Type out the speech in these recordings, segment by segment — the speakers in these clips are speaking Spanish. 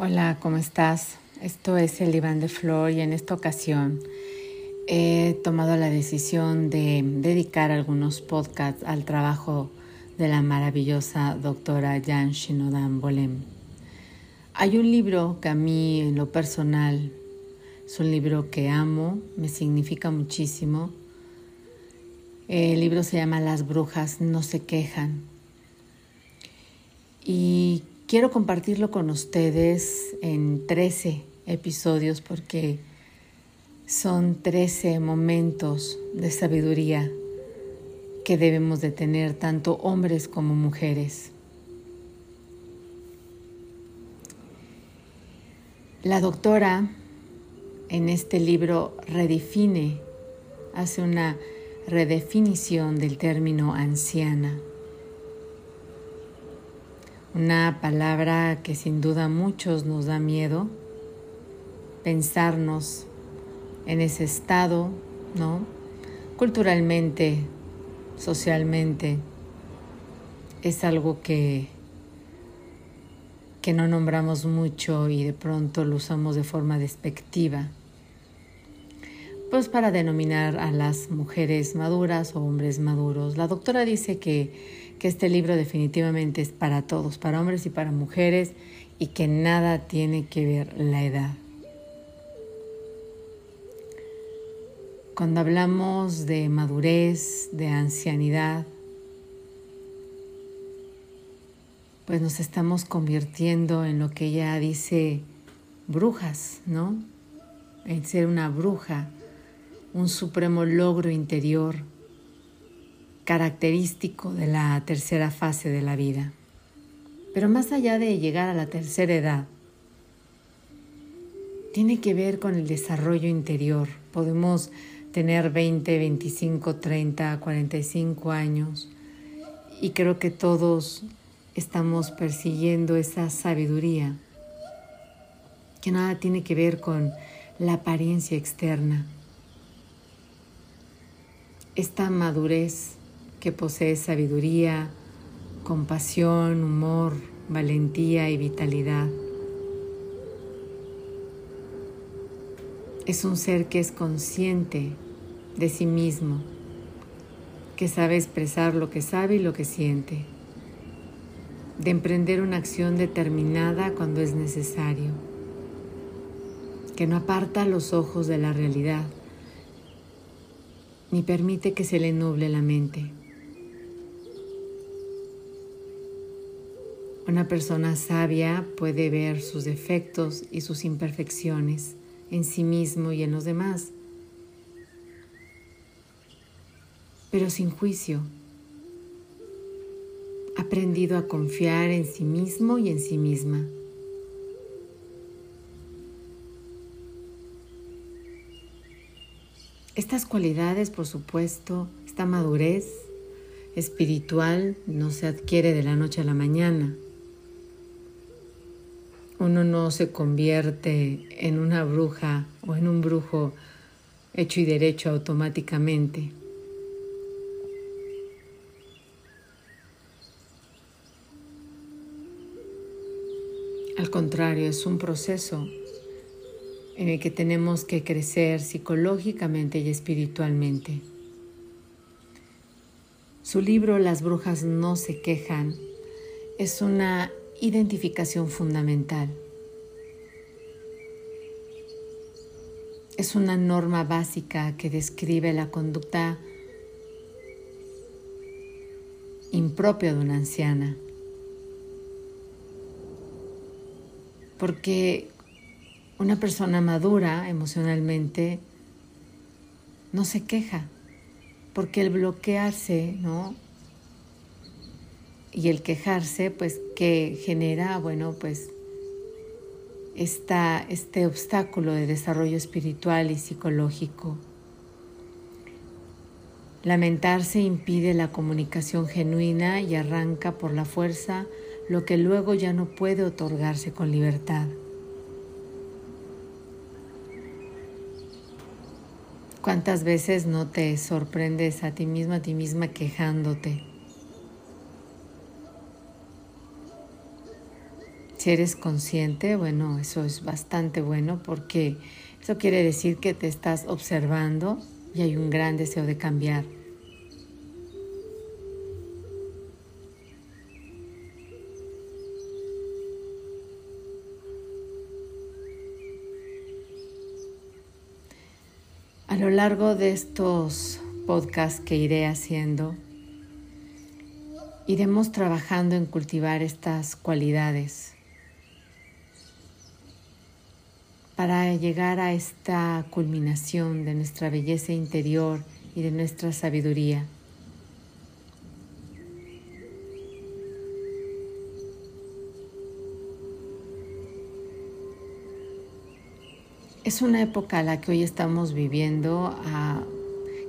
Hola, ¿cómo estás? Esto es el Iván de Flor y en esta ocasión he tomado la decisión de dedicar algunos podcasts al trabajo de la maravillosa doctora Jan Shinodan Bolem. Hay un libro que a mí en lo personal es un libro que amo, me significa muchísimo. El libro se llama Las brujas no se quejan. Y Quiero compartirlo con ustedes en 13 episodios porque son 13 momentos de sabiduría que debemos de tener tanto hombres como mujeres. La doctora en este libro redefine, hace una redefinición del término anciana una palabra que sin duda a muchos nos da miedo, pensarnos en ese estado, ¿no? Culturalmente, socialmente, es algo que, que no nombramos mucho y de pronto lo usamos de forma despectiva, pues para denominar a las mujeres maduras o hombres maduros. La doctora dice que que este libro definitivamente es para todos, para hombres y para mujeres, y que nada tiene que ver la edad. Cuando hablamos de madurez, de ancianidad, pues nos estamos convirtiendo en lo que ella dice brujas, ¿no? En ser una bruja, un supremo logro interior característico de la tercera fase de la vida. Pero más allá de llegar a la tercera edad, tiene que ver con el desarrollo interior. Podemos tener 20, 25, 30, 45 años y creo que todos estamos persiguiendo esa sabiduría que nada tiene que ver con la apariencia externa. Esta madurez que posee sabiduría, compasión, humor, valentía y vitalidad. Es un ser que es consciente de sí mismo, que sabe expresar lo que sabe y lo que siente, de emprender una acción determinada cuando es necesario, que no aparta los ojos de la realidad, ni permite que se le nuble la mente. Una persona sabia puede ver sus defectos y sus imperfecciones en sí mismo y en los demás, pero sin juicio. Aprendido a confiar en sí mismo y en sí misma. Estas cualidades, por supuesto, esta madurez espiritual no se adquiere de la noche a la mañana uno no se convierte en una bruja o en un brujo hecho y derecho automáticamente. Al contrario, es un proceso en el que tenemos que crecer psicológicamente y espiritualmente. Su libro Las brujas no se quejan es una identificación fundamental. Es una norma básica que describe la conducta impropia de una anciana. Porque una persona madura emocionalmente no se queja, porque el bloquearse, ¿no? y el quejarse, pues que genera, bueno, pues esta, este obstáculo de desarrollo espiritual y psicológico. Lamentarse impide la comunicación genuina y arranca por la fuerza lo que luego ya no puede otorgarse con libertad. ¿Cuántas veces no te sorprendes a ti misma, a ti misma quejándote? Eres consciente, bueno, eso es bastante bueno porque eso quiere decir que te estás observando y hay un gran deseo de cambiar. A lo largo de estos podcasts que iré haciendo, iremos trabajando en cultivar estas cualidades para llegar a esta culminación de nuestra belleza interior y de nuestra sabiduría. Es una época a la que hoy estamos viviendo,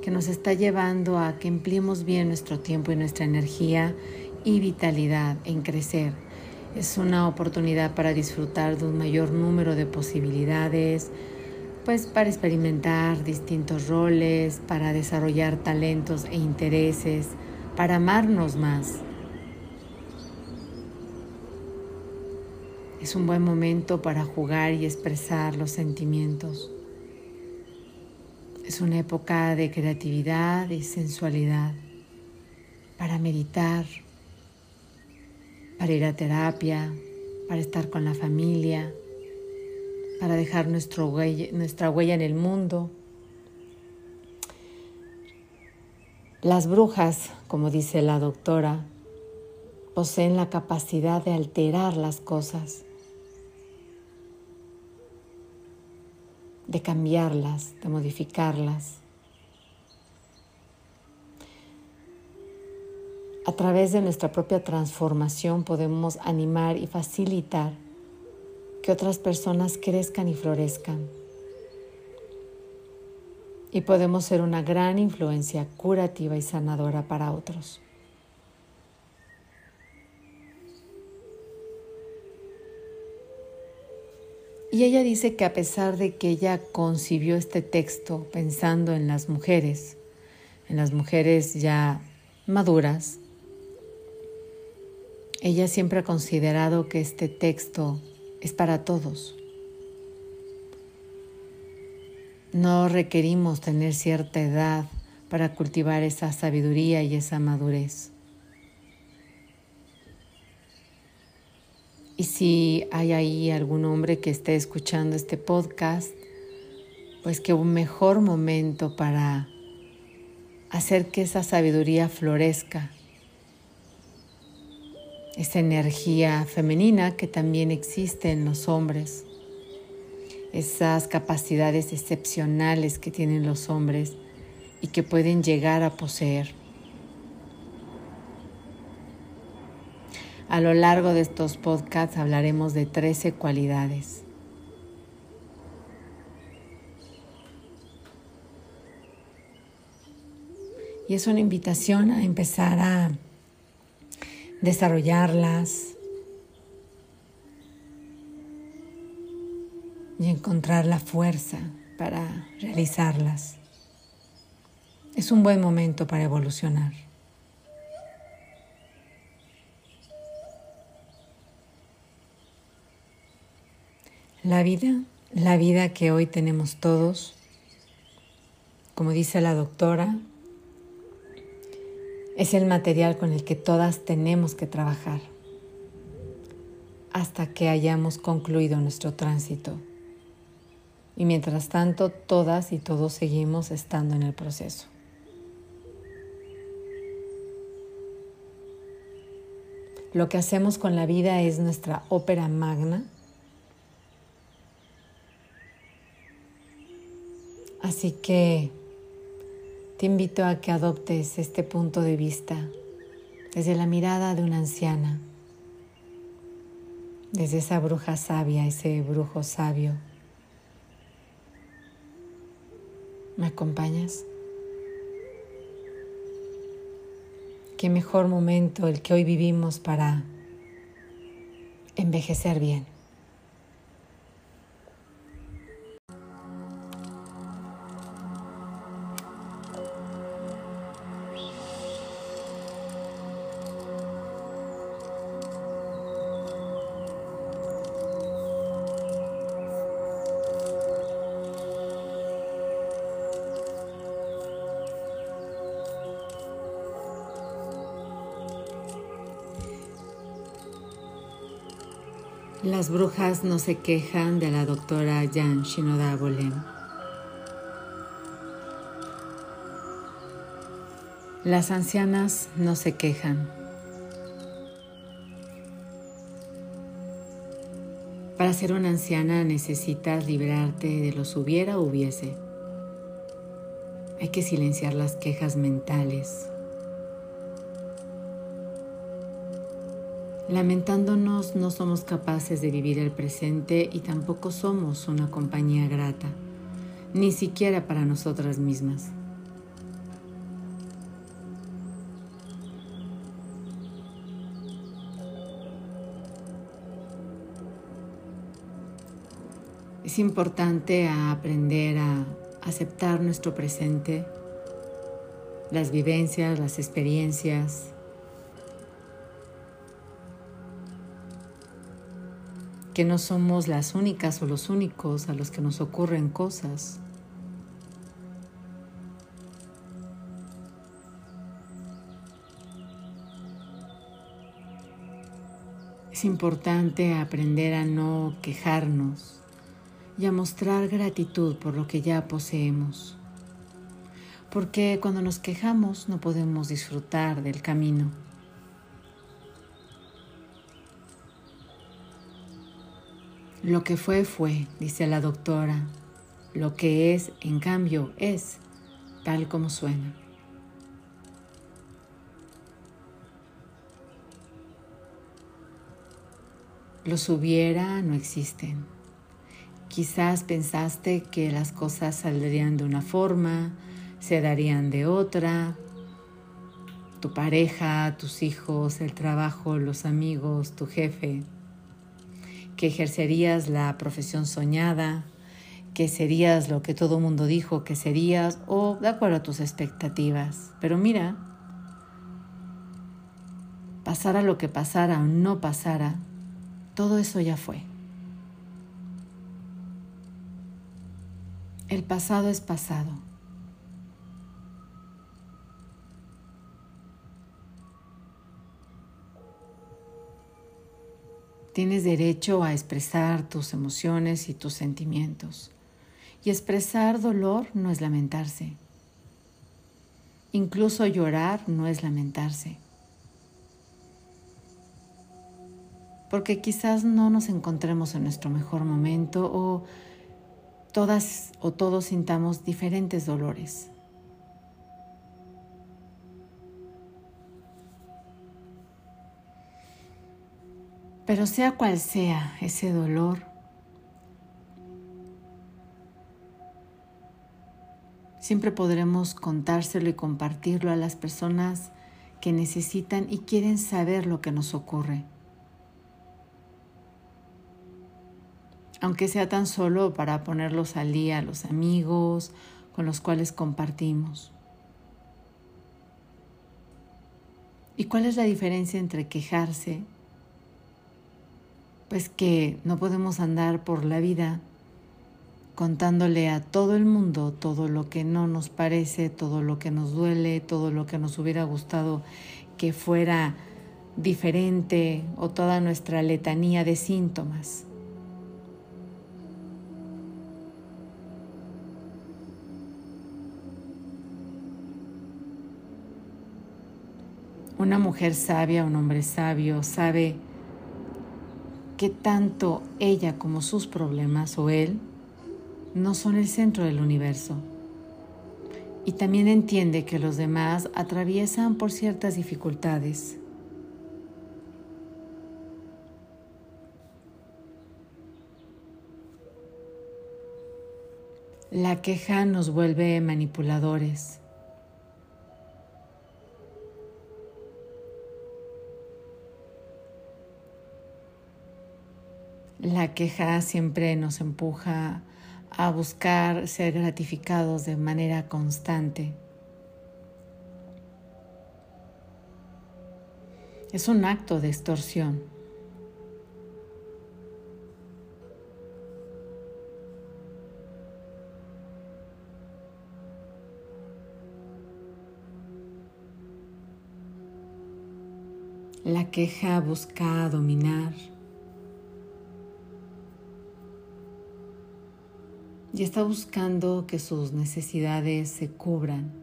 que nos está llevando a que empleemos bien nuestro tiempo y nuestra energía y vitalidad en crecer es una oportunidad para disfrutar de un mayor número de posibilidades, pues para experimentar distintos roles, para desarrollar talentos e intereses, para amarnos más. Es un buen momento para jugar y expresar los sentimientos. Es una época de creatividad y sensualidad, para meditar, para ir a terapia, para estar con la familia, para dejar nuestra huella en el mundo. Las brujas, como dice la doctora, poseen la capacidad de alterar las cosas, de cambiarlas, de modificarlas. A través de nuestra propia transformación podemos animar y facilitar que otras personas crezcan y florezcan. Y podemos ser una gran influencia curativa y sanadora para otros. Y ella dice que a pesar de que ella concibió este texto pensando en las mujeres, en las mujeres ya maduras, ella siempre ha considerado que este texto es para todos. No requerimos tener cierta edad para cultivar esa sabiduría y esa madurez. Y si hay ahí algún hombre que esté escuchando este podcast, pues que un mejor momento para hacer que esa sabiduría florezca esa energía femenina que también existe en los hombres, esas capacidades excepcionales que tienen los hombres y que pueden llegar a poseer. A lo largo de estos podcasts hablaremos de 13 cualidades. Y es una invitación a empezar a desarrollarlas y encontrar la fuerza para realizarlas. Es un buen momento para evolucionar. La vida, la vida que hoy tenemos todos, como dice la doctora, es el material con el que todas tenemos que trabajar hasta que hayamos concluido nuestro tránsito. Y mientras tanto, todas y todos seguimos estando en el proceso. Lo que hacemos con la vida es nuestra ópera magna. Así que te invito a que adoptes este punto de vista desde la mirada de una anciana, desde esa bruja sabia, ese brujo sabio. ¿Me acompañas? Qué mejor momento el que hoy vivimos para envejecer bien. Las brujas no se quejan de la doctora Jan Shinoda Bolem. Las ancianas no se quejan. Para ser una anciana necesitas librarte de los hubiera o hubiese. Hay que silenciar las quejas mentales. Lamentándonos no somos capaces de vivir el presente y tampoco somos una compañía grata, ni siquiera para nosotras mismas. Es importante aprender a aceptar nuestro presente, las vivencias, las experiencias, que no somos las únicas o los únicos a los que nos ocurren cosas. Es importante aprender a no quejarnos y a mostrar gratitud por lo que ya poseemos. Porque cuando nos quejamos no podemos disfrutar del camino. Lo que fue fue, dice la doctora. Lo que es, en cambio, es tal como suena. Los hubiera no existen. Quizás pensaste que las cosas saldrían de una forma, se darían de otra. Tu pareja, tus hijos, el trabajo, los amigos, tu jefe. Que ejercerías la profesión soñada, que serías lo que todo mundo dijo que serías o de acuerdo a tus expectativas. Pero mira, pasara lo que pasara o no pasara, todo eso ya fue. El pasado es pasado. Tienes derecho a expresar tus emociones y tus sentimientos. Y expresar dolor no es lamentarse. Incluso llorar no es lamentarse. Porque quizás no nos encontremos en nuestro mejor momento o todas o todos sintamos diferentes dolores. Pero sea cual sea ese dolor, siempre podremos contárselo y compartirlo a las personas que necesitan y quieren saber lo que nos ocurre. aunque sea tan solo para ponerlos al día a los amigos con los cuales compartimos. ¿Y cuál es la diferencia entre quejarse? Pues que no podemos andar por la vida contándole a todo el mundo todo lo que no nos parece, todo lo que nos duele, todo lo que nos hubiera gustado que fuera diferente o toda nuestra letanía de síntomas. Una mujer sabia, un hombre sabio, sabe que tanto ella como sus problemas o él no son el centro del universo. Y también entiende que los demás atraviesan por ciertas dificultades. La queja nos vuelve manipuladores La queja siempre nos empuja a buscar ser gratificados de manera constante. Es un acto de extorsión. La queja busca dominar y está buscando que sus necesidades se cubran.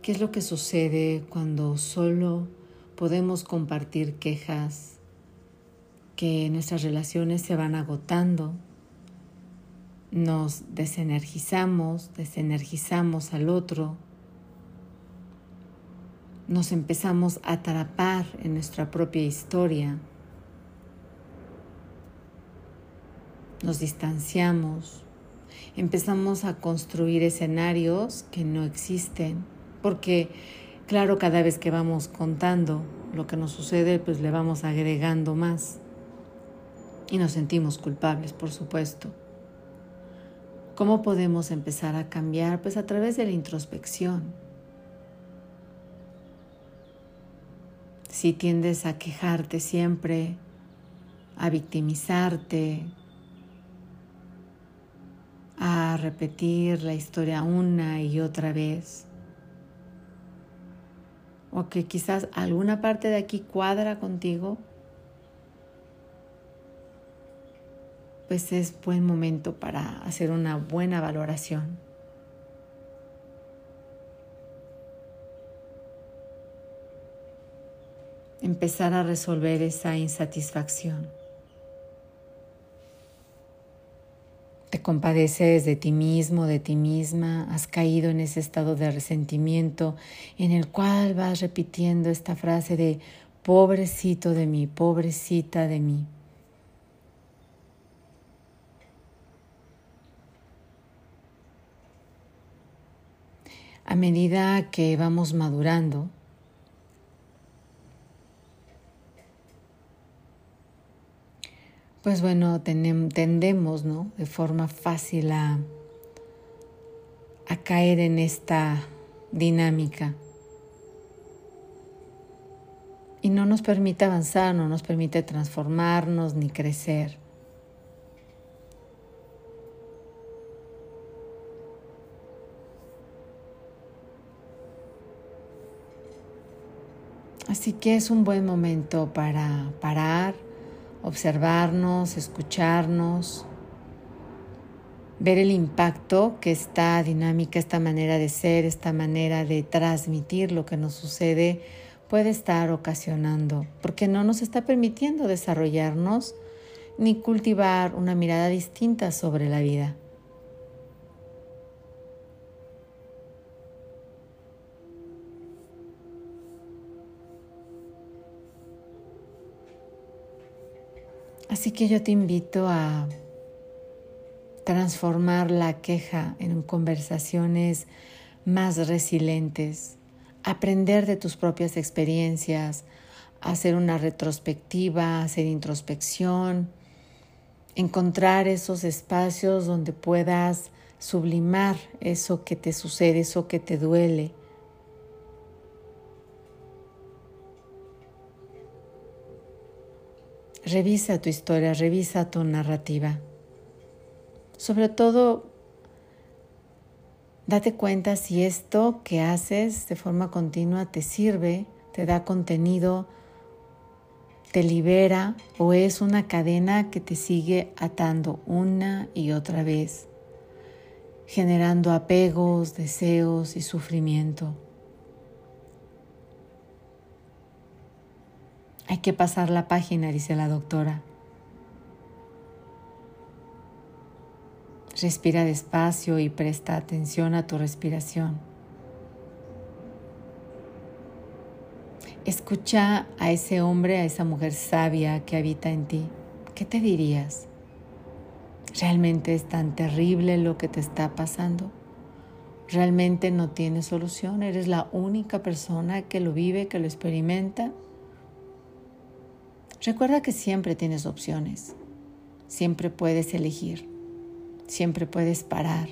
¿Qué es lo que sucede cuando solo podemos compartir quejas, que nuestras relaciones se van agotando, nos desenergizamos, desenergizamos al otro, nos empezamos a atrapar en nuestra propia historia, nos distanciamos, empezamos a construir escenarios que no existen, porque claro, cada vez que vamos contando lo que nos sucede, pues le vamos agregando más y nos sentimos culpables, por supuesto. ¿Cómo podemos empezar a cambiar? Pues a través de la introspección si tiendes a quejarte siempre, a victimizarte, a repetir la historia una y otra vez, o que quizás alguna parte de aquí cuadra contigo, pues es buen momento para hacer una buena valoración. Empezar a resolver esa insatisfacción. Te compadeces de ti mismo, de ti misma, has caído en ese estado de resentimiento en el cual vas repitiendo esta frase de pobrecito de mí, pobrecita de mí. A medida que vamos madurando, pues bueno, tendemos ¿no? de forma fácil a, a caer en esta dinámica. Y no nos permite avanzar, no nos permite transformarnos ni crecer. Así que es un buen momento para parar observarnos, escucharnos, ver el impacto que esta dinámica, esta manera de ser, esta manera de transmitir lo que nos sucede puede estar ocasionando, porque no nos está permitiendo desarrollarnos ni cultivar una mirada distinta sobre la vida. Así que yo te invito a transformar la queja en conversaciones más resilientes, aprender de tus propias experiencias, hacer una retrospectiva, hacer introspección, encontrar esos espacios donde puedas sublimar eso que te sucede, eso que te duele Revisa tu historia, revisa tu narrativa. Sobre todo, date cuenta si esto que haces de forma continua te sirve, te da contenido, te libera o es una cadena que te sigue atando una y otra vez, generando apegos, deseos y sufrimiento. Hay que pasar la página, dice la doctora. Respira despacio y presta atención a tu respiración. Escucha a ese hombre, a esa mujer sabia que habita en ti. ¿Qué te dirías? ¿Realmente es tan terrible lo que te está pasando? ¿Realmente no tienes solución? ¿Eres la única persona que lo vive, que lo experimenta? Recuerda que siempre tienes opciones, siempre puedes elegir, siempre puedes parar.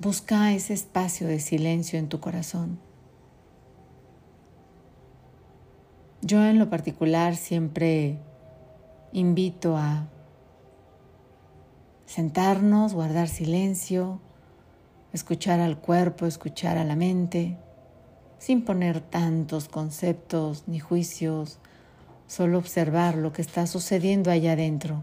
Busca ese espacio de silencio en tu corazón. Yo en lo particular siempre invito a sentarnos, guardar silencio, escuchar al cuerpo, escuchar a la mente sin poner tantos conceptos ni juicios, solo observar lo que está sucediendo allá adentro.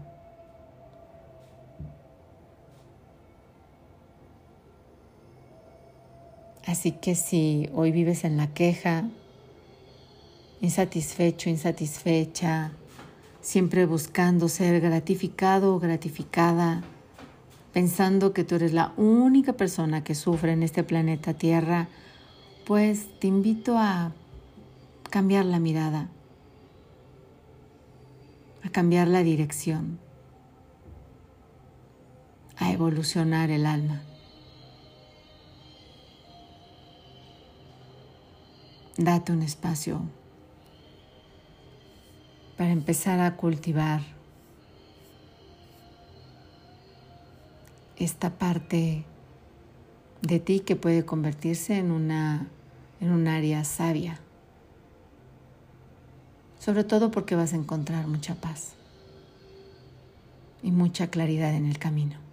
Así que si hoy vives en la queja, insatisfecho, insatisfecha, siempre buscando ser gratificado o gratificada, pensando que tú eres la única persona que sufre en este planeta Tierra, pues te invito a cambiar la mirada, a cambiar la dirección, a evolucionar el alma. Date un espacio para empezar a cultivar esta parte de ti que puede convertirse en una en un área sabia. Sobre todo porque vas a encontrar mucha paz y mucha claridad en el camino.